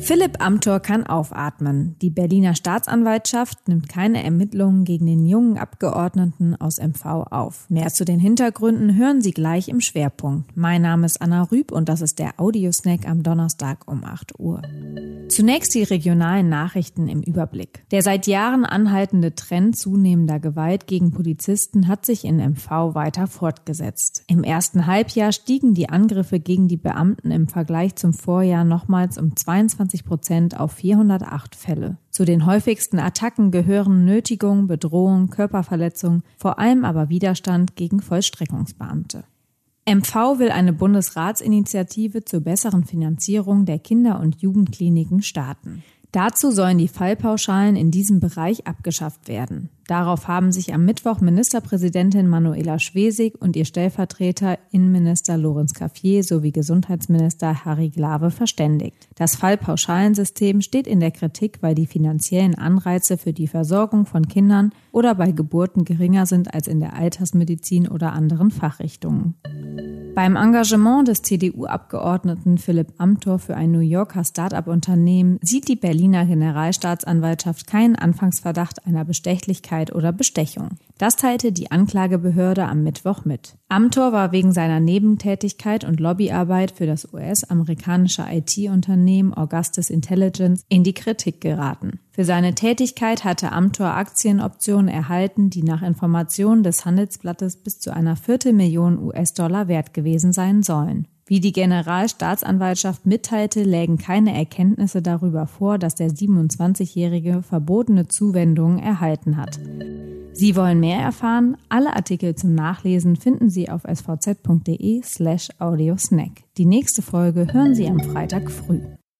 Philipp Amthor kann aufatmen. Die Berliner Staatsanwaltschaft nimmt keine Ermittlungen gegen den jungen Abgeordneten aus MV auf. Mehr zu den Hintergründen hören Sie gleich im Schwerpunkt. Mein Name ist Anna Rüb und das ist der Audiosnack am Donnerstag um 8 Uhr. Zunächst die regionalen Nachrichten im Überblick. Der seit Jahren anhaltende Trend zunehmender Gewalt gegen Polizisten hat sich in MV weiter fortgesetzt. Im ersten Halbjahr stiegen die Angriffe gegen die Beamten im Vergleich zum Vorjahr nochmals um 22 Prozent auf 408 Fälle. Zu den häufigsten Attacken gehören Nötigung, Bedrohung, Körperverletzung, vor allem aber Widerstand gegen Vollstreckungsbeamte. MV will eine Bundesratsinitiative zur besseren Finanzierung der Kinder- und Jugendkliniken starten. Dazu sollen die Fallpauschalen in diesem Bereich abgeschafft werden. Darauf haben sich am Mittwoch Ministerpräsidentin Manuela Schwesig und ihr Stellvertreter Innenminister Lorenz Caffier sowie Gesundheitsminister Harry Glawe verständigt. Das Fallpauschalensystem steht in der Kritik, weil die finanziellen Anreize für die Versorgung von Kindern oder bei Geburten geringer sind als in der Altersmedizin oder anderen Fachrichtungen. Beim Engagement des CDU-Abgeordneten Philipp Amthor für ein New Yorker Start-up-Unternehmen sieht die Berliner Generalstaatsanwaltschaft keinen Anfangsverdacht einer Bestechlichkeit oder Bestechung. Das teilte die Anklagebehörde am Mittwoch mit. Amthor war wegen seiner Nebentätigkeit und Lobbyarbeit für das US-amerikanische IT-Unternehmen Augustus Intelligence in die Kritik geraten. Für seine Tätigkeit hatte Amthor Aktienoptionen erhalten, die nach Informationen des Handelsblattes bis zu einer Viertelmillion US-Dollar wert gewesen sein sollen. Wie die Generalstaatsanwaltschaft mitteilte, lägen keine Erkenntnisse darüber vor, dass der 27-Jährige verbotene Zuwendungen erhalten hat. Sie wollen mehr erfahren? Alle Artikel zum Nachlesen finden Sie auf svz.de slash audiosnack. Die nächste Folge hören Sie am Freitag früh.